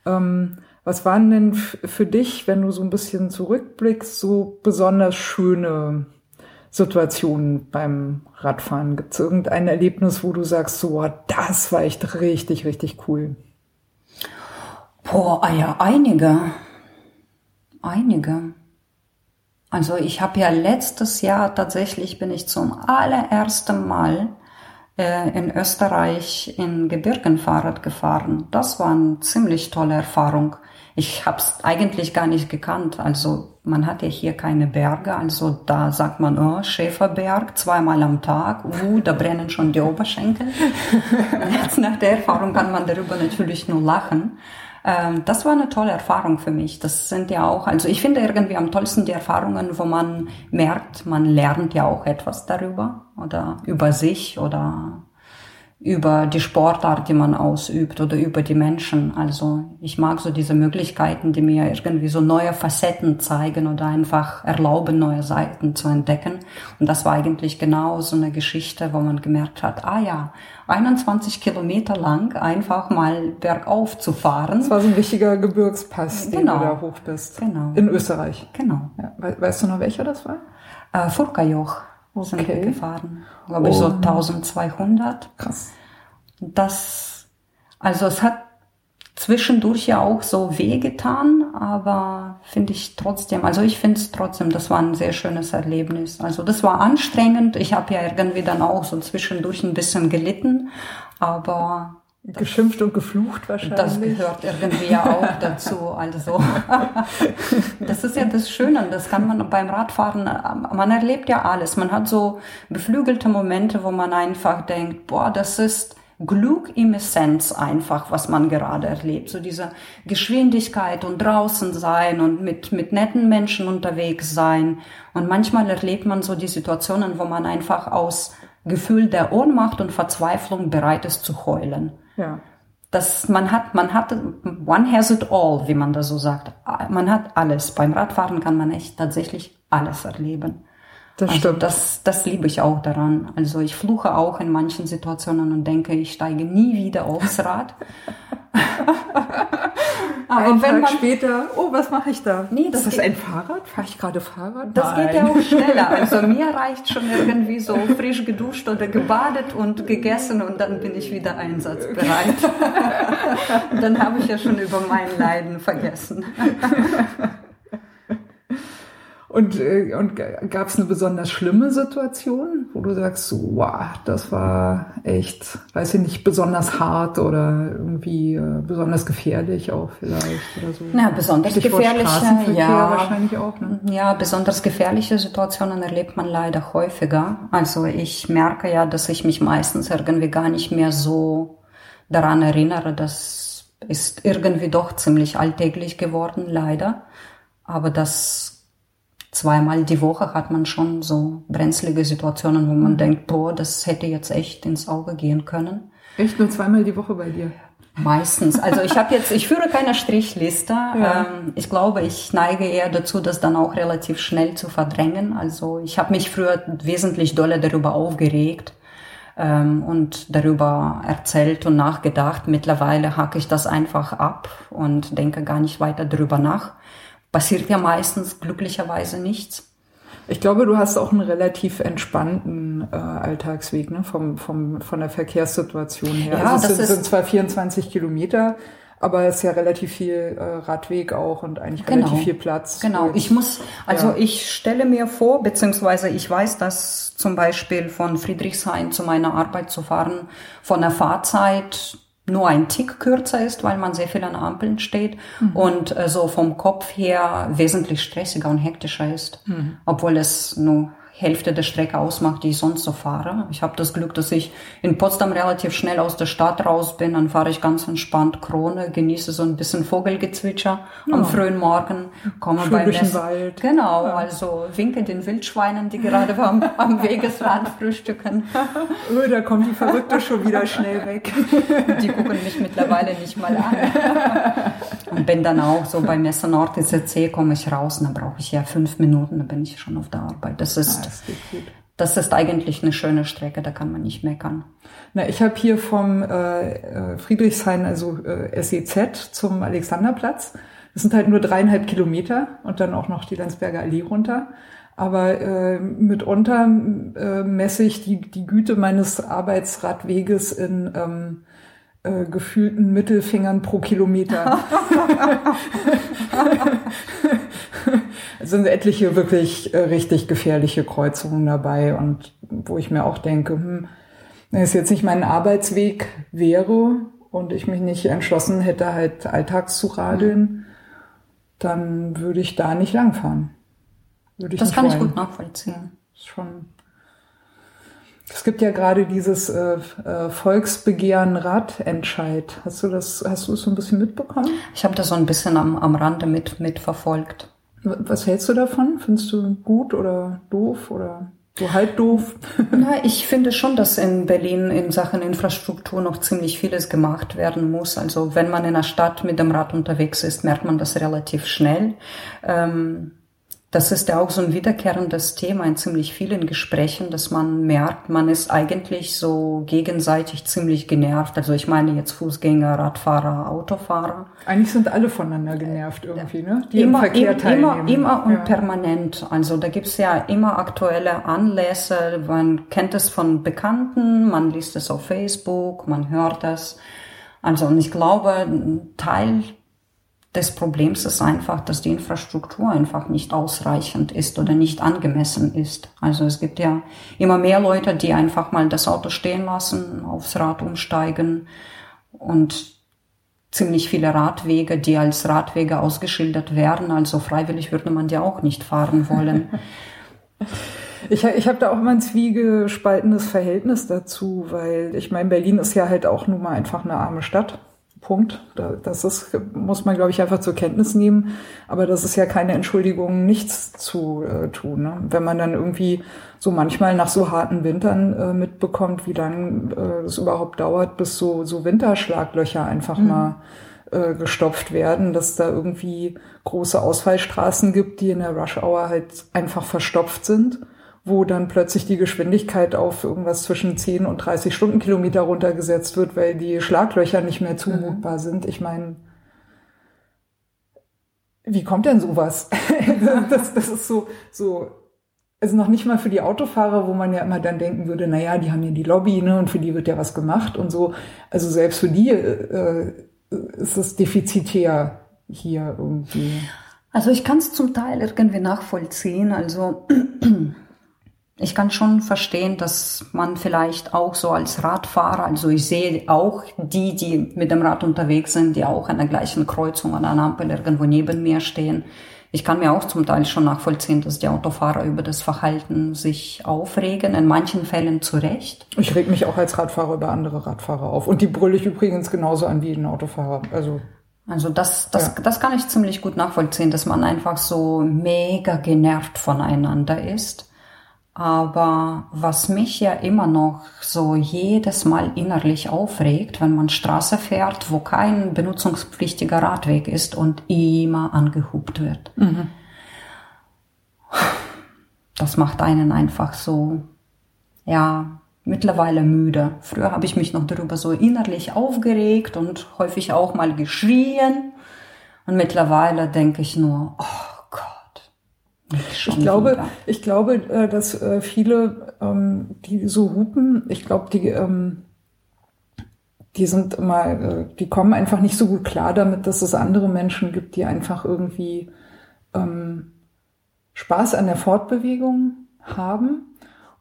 Ähm, was waren denn für dich, wenn du so ein bisschen zurückblickst, so besonders schöne Situationen beim Radfahren? Gibt es irgendein Erlebnis, wo du sagst, so, das war echt richtig, richtig cool? Boah, ah ja, einige. Einige. Also ich habe ja letztes Jahr tatsächlich bin ich zum allerersten Mal äh, in Österreich in Gebirgen Fahrrad gefahren. Das war eine ziemlich tolle Erfahrung. Ich habe es eigentlich gar nicht gekannt. Also man hat ja hier keine Berge. Also da sagt man, oh, Schäferberg zweimal am Tag. Uh, da brennen schon die Oberschenkel. Jetzt nach der Erfahrung kann man darüber natürlich nur lachen. Ähm, das war eine tolle Erfahrung für mich. Das sind ja auch, also ich finde irgendwie am tollsten die Erfahrungen, wo man merkt, man lernt ja auch etwas darüber oder über sich oder über die Sportart, die man ausübt oder über die Menschen. Also ich mag so diese Möglichkeiten, die mir irgendwie so neue Facetten zeigen oder einfach erlauben, neue Seiten zu entdecken. Und das war eigentlich genau so eine Geschichte, wo man gemerkt hat, ah ja, 21 Kilometer lang einfach mal bergauf zu fahren. Das war so ein richtiger Gebirgspass, den genau. du da hoch bist. Genau. In Österreich. Genau. Ja. Weißt du noch, welcher das war? Äh, Furkajoch okay. sind wir gefahren. Glaube ich so 1200. Krass. Das, also es hat zwischendurch ja auch so wehgetan, aber finde ich trotzdem, also ich finde es trotzdem, das war ein sehr schönes Erlebnis. Also das war anstrengend. Ich habe ja irgendwie dann auch so zwischendurch ein bisschen gelitten, aber Geschimpft und geflucht wahrscheinlich. Das gehört irgendwie ja auch dazu. Also das ist ja das Schöne. Das kann man beim Radfahren. Man erlebt ja alles. Man hat so beflügelte Momente, wo man einfach denkt, boah, das ist Glück im Essenz einfach, was man gerade erlebt. So diese Geschwindigkeit und draußen sein und mit, mit netten Menschen unterwegs sein. Und manchmal erlebt man so die Situationen, wo man einfach aus Gefühl der Ohnmacht und Verzweiflung bereit ist zu heulen. Ja. Das, man hat, man hat, one has it all, wie man da so sagt. Man hat alles. Beim Radfahren kann man echt tatsächlich alles erleben. Das also stimmt. Das, das liebe ich auch daran. Also ich fluche auch in manchen Situationen und denke, ich steige nie wieder aufs Rad. Aber ein wenn Tag man, später, oh, was mache ich da? Nee, das ist das ein Fahrrad? Fahre ich gerade Fahrrad? Das Nein. geht ja auch schneller. Also mir reicht schon irgendwie so frisch geduscht oder gebadet und gegessen und dann bin ich wieder einsatzbereit. dann habe ich ja schon über mein Leiden vergessen. Und, äh, und gab es eine besonders schlimme Situation, wo du sagst, so, wow, das war echt, weiß ich nicht, besonders hart oder irgendwie äh, besonders gefährlich auch vielleicht oder so? Na, besonders Stichwort gefährliche, ja, wahrscheinlich auch. Ne? Ja, besonders gefährliche Situationen erlebt man leider häufiger. Also ich merke ja, dass ich mich meistens irgendwie gar nicht mehr so daran erinnere. Das ist irgendwie doch ziemlich alltäglich geworden, leider. Aber das zweimal die Woche hat man schon so brenzlige Situationen, wo man mhm. denkt, boah, das hätte jetzt echt ins Auge gehen können. Echt nur zweimal die Woche bei dir? Meistens. Also ich habe jetzt, ich führe keine Strichliste. Ja. Ähm, ich glaube, ich neige eher dazu, das dann auch relativ schnell zu verdrängen. Also ich habe mich früher wesentlich doller darüber aufgeregt ähm, und darüber erzählt und nachgedacht. Mittlerweile hacke ich das einfach ab und denke gar nicht weiter darüber nach passiert ja meistens glücklicherweise nichts. Ich glaube, du hast auch einen relativ entspannten äh, Alltagsweg ne? vom, vom, von der Verkehrssituation her. Ja, also es sind, sind zwar 24 Kilometer, aber es ist ja relativ viel äh, Radweg auch und eigentlich genau. relativ viel Platz. Genau, ich muss, also ja. ich stelle mir vor, beziehungsweise ich weiß, dass zum Beispiel von Friedrichshain zu meiner Arbeit zu fahren, von der Fahrzeit nur ein Tick kürzer ist, weil man sehr viel an Ampeln steht mhm. und äh, so vom Kopf her wesentlich stressiger und hektischer ist, mhm. obwohl es nur Hälfte der Strecke ausmacht, die ich sonst so fahre. Ich habe das Glück, dass ich in Potsdam relativ schnell aus der Stadt raus bin. Dann fahre ich ganz entspannt Krone, genieße so ein bisschen Vogelgezwitscher ja. am frühen Morgen, komme Schön bei den Wald. Genau, ja. also winke den Wildschweinen, die gerade am, am Wegesrand frühstücken. Oh, da kommt die Verrückte schon wieder schnell weg. Die gucken mich mittlerweile nicht mal an. Und bin dann auch so bei Messe Nord ECC komme ich raus und dann brauche ich ja fünf Minuten, dann bin ich schon auf der Arbeit. Das ist das ist eigentlich eine schöne Strecke, da kann man nicht meckern. Na, ich habe hier vom äh, äh Friedrichshain, also äh, SEZ zum Alexanderplatz. Das sind halt nur dreieinhalb Kilometer und dann auch noch die Landsberger Allee runter. Aber äh, mitunter äh, messe ich die, die Güte meines Arbeitsradweges in ähm, äh, gefühlten Mittelfingern pro Kilometer. es sind etliche wirklich äh, richtig gefährliche Kreuzungen dabei und wo ich mir auch denke, hm, wenn es jetzt nicht mein Arbeitsweg wäre und ich mich nicht entschlossen hätte, halt alltags zu radeln, mhm. dann würde ich da nicht langfahren. Würde ich das kann wollen. ich gut nachvollziehen. Schon. Es gibt ja gerade dieses äh, äh, Volksbegehren Radentscheid. Hast du das, hast du es so ein bisschen mitbekommen? Ich habe das so ein bisschen am, am Rande mit mitverfolgt. Was hältst du davon? Findest du gut oder doof oder so halb doof? Na, ich finde schon, dass in Berlin in Sachen Infrastruktur noch ziemlich vieles gemacht werden muss. Also wenn man in einer Stadt mit dem Rad unterwegs ist, merkt man das relativ schnell. Ähm, das ist ja auch so ein wiederkehrendes Thema in ziemlich vielen Gesprächen, dass man merkt, man ist eigentlich so gegenseitig ziemlich genervt. Also ich meine jetzt Fußgänger, Radfahrer, Autofahrer. Eigentlich sind alle voneinander genervt irgendwie, ne? Die immer, im Verkehr teilnehmen. Immer, immer und ja. permanent. Also da gibt's ja immer aktuelle Anlässe. Man kennt es von Bekannten, man liest es auf Facebook, man hört es. Also und ich glaube, ein Teil des Problems ist einfach, dass die Infrastruktur einfach nicht ausreichend ist oder nicht angemessen ist. Also es gibt ja immer mehr Leute, die einfach mal das Auto stehen lassen, aufs Rad umsteigen und ziemlich viele Radwege, die als Radwege ausgeschildert werden. Also freiwillig würde man die auch nicht fahren wollen. Ich, ich habe da auch immer ein zwiegespaltenes Verhältnis dazu, weil ich meine, Berlin ist ja halt auch nun mal einfach eine arme Stadt. Punkt. Das ist, muss man, glaube ich, einfach zur Kenntnis nehmen. Aber das ist ja keine Entschuldigung, nichts zu äh, tun. Ne? Wenn man dann irgendwie so manchmal nach so harten Wintern äh, mitbekommt, wie lange äh, es überhaupt dauert, bis so, so Winterschlaglöcher einfach mhm. mal äh, gestopft werden, dass da irgendwie große Ausfallstraßen gibt, die in der Rush Hour halt einfach verstopft sind wo dann plötzlich die Geschwindigkeit auf irgendwas zwischen 10 und 30 Stundenkilometer runtergesetzt wird, weil die Schlaglöcher nicht mehr zumutbar mhm. sind. Ich meine, wie kommt denn sowas? das, das ist so, so, also noch nicht mal für die Autofahrer, wo man ja immer dann denken würde, na ja, die haben ja die Lobby, ne, und für die wird ja was gemacht und so. Also selbst für die äh, ist es defizitär hier irgendwie. Also ich kann es zum Teil irgendwie nachvollziehen. Also ich kann schon verstehen, dass man vielleicht auch so als Radfahrer, also ich sehe auch die, die mit dem Rad unterwegs sind, die auch an der gleichen Kreuzung an einer Ampel irgendwo neben mir stehen. Ich kann mir auch zum Teil schon nachvollziehen, dass die Autofahrer über das Verhalten sich aufregen, in manchen Fällen zu Recht. Ich reg mich auch als Radfahrer über andere Radfahrer auf. Und die brülle ich übrigens genauso an wie ein Autofahrer. Also also das, das, ja. das kann ich ziemlich gut nachvollziehen, dass man einfach so mega genervt voneinander ist. Aber was mich ja immer noch so jedes Mal innerlich aufregt, wenn man Straße fährt, wo kein benutzungspflichtiger Radweg ist und immer angehupt wird. Mhm. Das macht einen einfach so, ja, mittlerweile müde. Früher habe ich mich noch darüber so innerlich aufgeregt und häufig auch mal geschrien. Und mittlerweile denke ich nur, oh, ich glaube, ich glaube, äh, dass äh, viele, ähm, die so hupen, ich glaube, die, ähm, die sind immer, äh, die kommen einfach nicht so gut klar damit, dass es andere Menschen gibt, die einfach irgendwie ähm, Spaß an der Fortbewegung haben.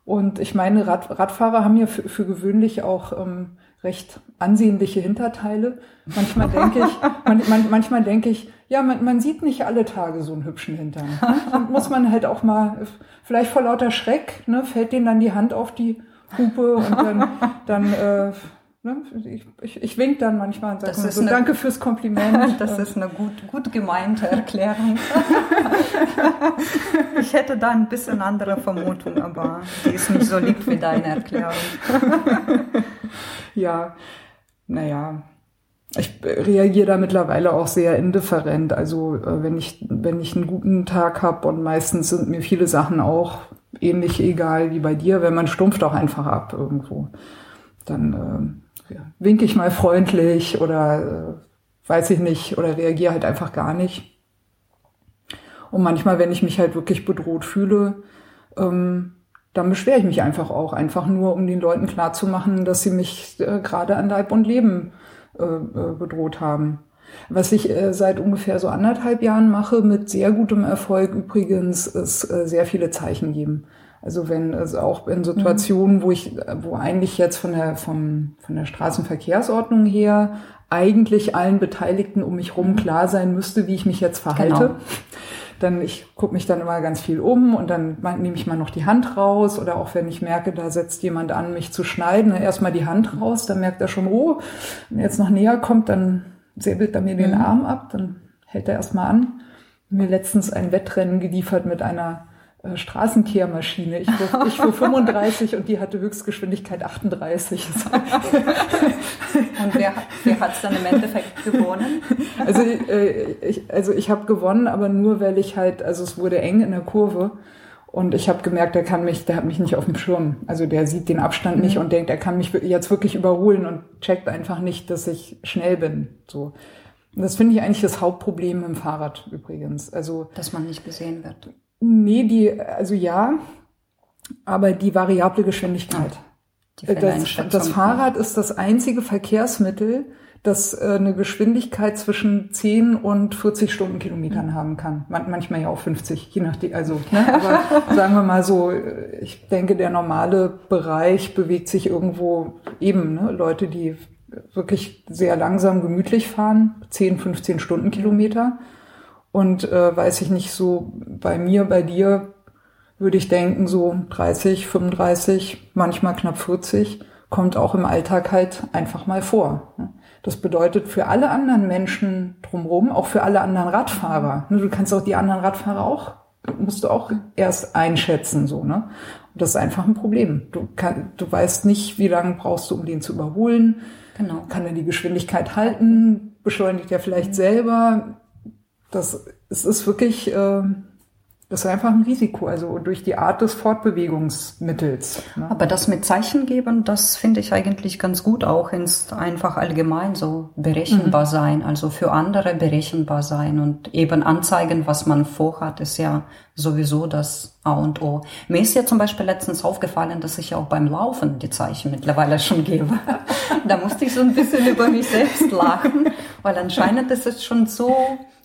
Und ich meine, Rad, Radfahrer haben ja für, für gewöhnlich auch ähm, recht ansehnliche Hinterteile. Manchmal denke ich, man, man, manchmal denke ich, ja, man, man sieht nicht alle Tage so einen hübschen Hintern. Ne? Dann muss man halt auch mal, vielleicht vor lauter Schreck, ne, fällt denen dann die Hand auf die Hupe und dann, dann äh, ich, ich, ich wink dann manchmal und sage so, eine, danke fürs Kompliment. Das ist eine gut, gut gemeinte Erklärung. ich hätte da ein bisschen andere Vermutung, aber die ist nicht so lieb wie deine Erklärung. ja, naja ich reagiere da mittlerweile auch sehr indifferent. Also äh, wenn ich wenn ich einen guten Tag habe und meistens sind mir viele Sachen auch ähnlich egal wie bei dir, wenn man stumpft auch einfach ab irgendwo. Dann äh, ja, winke ich mal freundlich oder äh, weiß ich nicht oder reagiere halt einfach gar nicht. Und manchmal, wenn ich mich halt wirklich bedroht fühle, ähm, dann beschwere ich mich einfach auch, einfach nur, um den Leuten klarzumachen, dass sie mich äh, gerade an Leib und Leben äh, äh, bedroht haben. Was ich äh, seit ungefähr so anderthalb Jahren mache, mit sehr gutem Erfolg übrigens, ist äh, sehr viele Zeichen geben. Also wenn es auch in Situationen, wo ich, wo eigentlich jetzt von der, vom, von der Straßenverkehrsordnung her eigentlich allen Beteiligten um mich rum klar sein müsste, wie ich mich jetzt verhalte. Genau dann ich gucke mich dann immer ganz viel um und dann nehme ich mal noch die Hand raus oder auch wenn ich merke, da setzt jemand an, mich zu schneiden, dann erstmal die Hand raus, dann merkt er schon, oh, wenn er jetzt noch näher kommt, dann säbelt er mir den mhm. Arm ab, dann hält er erstmal an. Mir letztens ein Wettrennen geliefert mit einer Straßenkehrmaschine. Ich fuhr, ich fuhr 35 und die hatte Höchstgeschwindigkeit 38. und wer, wer hat es dann im Endeffekt gewonnen? Also äh, ich, also ich habe gewonnen, aber nur weil ich halt, also es wurde eng in der Kurve. Und ich habe gemerkt, der kann mich, der hat mich nicht auf dem Schirm. Also der sieht den Abstand mhm. nicht und denkt, er kann mich jetzt wirklich überholen und checkt einfach nicht, dass ich schnell bin. So. Und das finde ich eigentlich das Hauptproblem dem Fahrrad übrigens. Also dass man nicht gesehen wird. Nee, die, also ja, aber die variable Geschwindigkeit. Ah, das, das Fahrrad ist das einzige Verkehrsmittel, das äh, eine Geschwindigkeit zwischen 10 und 40 Stundenkilometern mhm. haben kann. Man, manchmal ja auch 50, je nachdem. Also, ne, aber sagen wir mal so, ich denke, der normale Bereich bewegt sich irgendwo eben, ne, Leute, die wirklich sehr langsam gemütlich fahren, 10, 15 Stundenkilometer. Und äh, weiß ich nicht, so bei mir, bei dir würde ich denken, so 30, 35, manchmal knapp 40, kommt auch im Alltag halt einfach mal vor. Das bedeutet für alle anderen Menschen drumherum, auch für alle anderen Radfahrer. Ne? Du kannst auch die anderen Radfahrer auch, musst du auch erst einschätzen, so, ne? Und das ist einfach ein Problem. Du, kann, du weißt nicht, wie lange brauchst du, um den zu überholen. Genau. Kann er die Geschwindigkeit halten? Beschleunigt er vielleicht selber? Das, es ist wirklich, äh, das ist einfach ein Risiko, also durch die Art des Fortbewegungsmittels. Ne? Aber das mit Zeichen geben, das finde ich eigentlich ganz gut auch ins einfach allgemein so berechenbar mhm. sein, also für andere berechenbar sein und eben anzeigen, was man vorhat, ist ja sowieso das A und O. Mir ist ja zum Beispiel letztens aufgefallen, dass ich auch beim Laufen die Zeichen mittlerweile schon gebe. da musste ich so ein bisschen über mich selbst lachen, weil anscheinend ist es schon so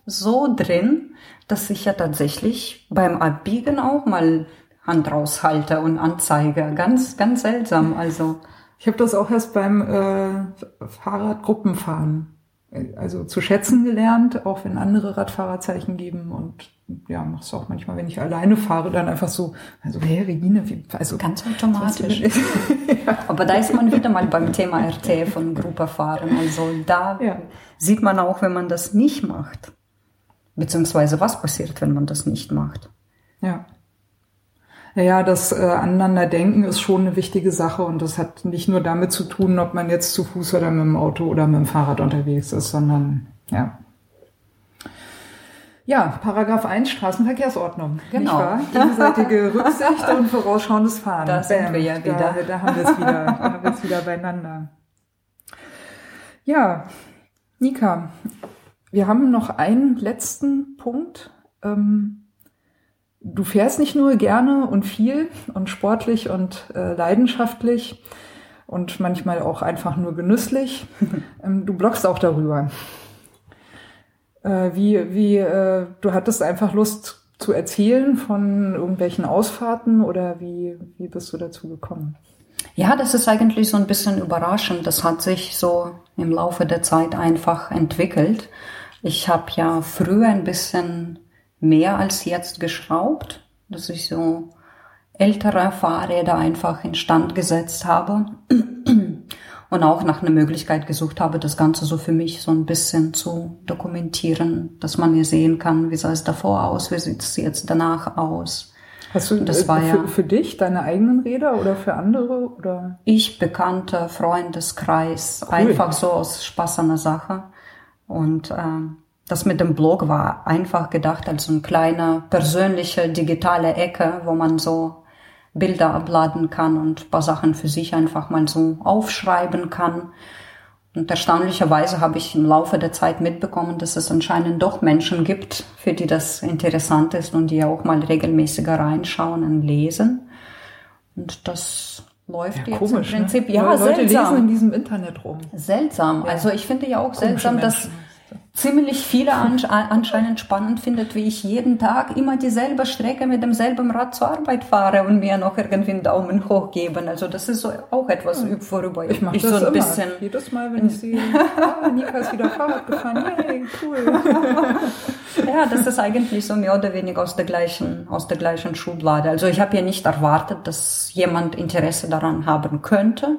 so drin, dass ich ja tatsächlich beim Abbiegen auch mal Hand raushalte und anzeige. Ganz, ganz seltsam. Also ich habe das auch erst beim äh, Fahrradgruppenfahren also zu schätzen gelernt, auch wenn andere Radfahrer Zeichen geben und ja, mach's auch manchmal, wenn ich alleine fahre, dann einfach so, also hey Regine, wie, also ganz automatisch. ja. Aber da ist man wieder mal beim Thema RT von Gruppefahren. Also da ja. sieht man auch, wenn man das nicht macht, Beziehungsweise was passiert, wenn man das nicht macht? Ja. Ja, das äh, Aneinanderdenken ist schon eine wichtige Sache und das hat nicht nur damit zu tun, ob man jetzt zu Fuß oder mit dem Auto oder mit dem Fahrrad unterwegs ist, sondern ja. Ja, Paragraph 1 Straßenverkehrsordnung. Genau. Gegenseitige Rücksicht und vorausschauendes Fahren. Da sind wir ja wieder. Da, da haben wir es wieder, da haben wir es wieder beieinander. Ja, Nika, wir haben noch einen letzten Punkt. Ähm, du fährst nicht nur gerne und viel und sportlich und äh, leidenschaftlich und manchmal auch einfach nur genüsslich. ähm, du bloggst auch darüber. Äh, wie, wie, äh, du hattest einfach Lust zu erzählen von irgendwelchen Ausfahrten oder wie, wie bist du dazu gekommen? Ja, das ist eigentlich so ein bisschen überraschend. Das hat sich so im Laufe der Zeit einfach entwickelt. Ich habe ja früher ein bisschen mehr als jetzt geschraubt, dass ich so ältere Fahrräder einfach instand gesetzt habe und auch nach einer Möglichkeit gesucht habe, das Ganze so für mich so ein bisschen zu dokumentieren, dass man hier sehen kann, wie sah es davor aus, wie sieht es jetzt danach aus. Hast du das war für, ja, für dich deine eigenen Räder oder für andere oder? Ich bekannte Freundeskreis, cool. einfach so aus Spaß an der Sache. Und ähm, das mit dem Blog war einfach gedacht als so ein kleiner persönliche digitale Ecke, wo man so Bilder abladen kann und paar Sachen für sich einfach mal so aufschreiben kann. Und erstaunlicherweise habe ich im Laufe der Zeit mitbekommen, dass es anscheinend doch Menschen gibt, für die das interessant ist und die auch mal regelmäßiger reinschauen und lesen. Und das läuft Ja, jetzt komisch, im Prinzip. ne? Ja, Leute seltsam. lesen in diesem Internet rum. Seltsam. Ja. Also ich finde ja auch seltsam, dass. Ziemlich viele ansch anscheinend spannend findet, wie ich jeden Tag immer dieselbe Strecke mit demselben Rad zur Arbeit fahre und mir noch irgendwie einen Daumen hoch geben. Also das ist so auch etwas, worüber Ich mache ich das so ein immer. bisschen Jedes Mal, wenn ich sehe, ah, Nika ist wieder Fahrrad gefahren. Yay, cool. Ja, das ist eigentlich so mehr oder weniger aus der gleichen, aus der gleichen Schublade. Also ich habe ja nicht erwartet, dass jemand Interesse daran haben könnte.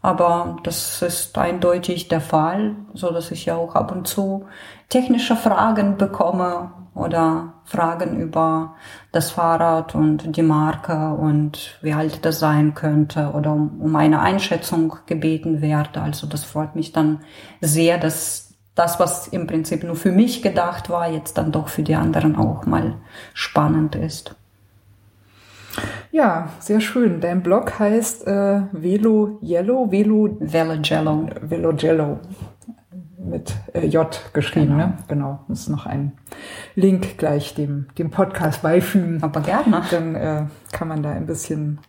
Aber das ist eindeutig der Fall, so dass ich ja auch ab und zu technische Fragen bekomme oder Fragen über das Fahrrad und die Marke und wie alt das sein könnte oder um, eine Einschätzung gebeten werde. Also das freut mich dann sehr, dass das, was im Prinzip nur für mich gedacht war, jetzt dann doch für die anderen auch mal spannend ist. Ja, sehr schön. Dein Blog heißt äh, Velo Yellow, Velo, Velogello. Velo Jello mit äh, J geschrieben. Ne? Genau. Muss noch ein Link gleich dem, dem Podcast beifügen. Aber gerne. Dann äh, kann man da ein bisschen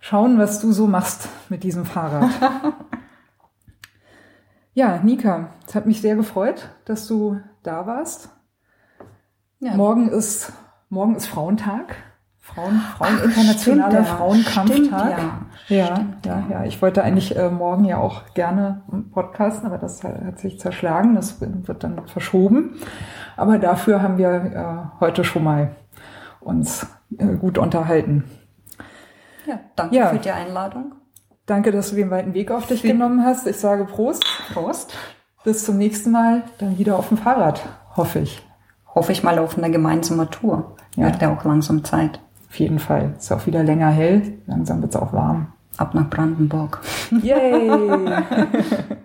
schauen, was du so machst mit diesem Fahrrad. ja, Nika, es hat mich sehr gefreut, dass du da warst. Ja. Morgen ist morgen ist Frauentag. Frauen, Frauen internationaler stimmt, ja. Frauenkampftag. Stimmt, ja. ja, Stimmt, ja, ja. Ich wollte eigentlich äh, morgen ja auch gerne podcasten, aber das hat, sich zerschlagen. Das wird dann verschoben. Aber dafür haben wir äh, heute schon mal uns äh, gut unterhalten. Ja, danke Ja. für die Einladung. Danke, dass du den weiten Weg auf dich genommen hast. Ich sage Prost. Prost. Bis zum nächsten Mal. Dann wieder auf dem Fahrrad, hoffe ich. Hoffe ich mal auf eine gemeinsame Tour. Ja. Wird ja auch langsam Zeit. Auf jeden Fall. Ist auch wieder länger hell. Langsam wird es auch warm. Ab nach Brandenburg. Yay!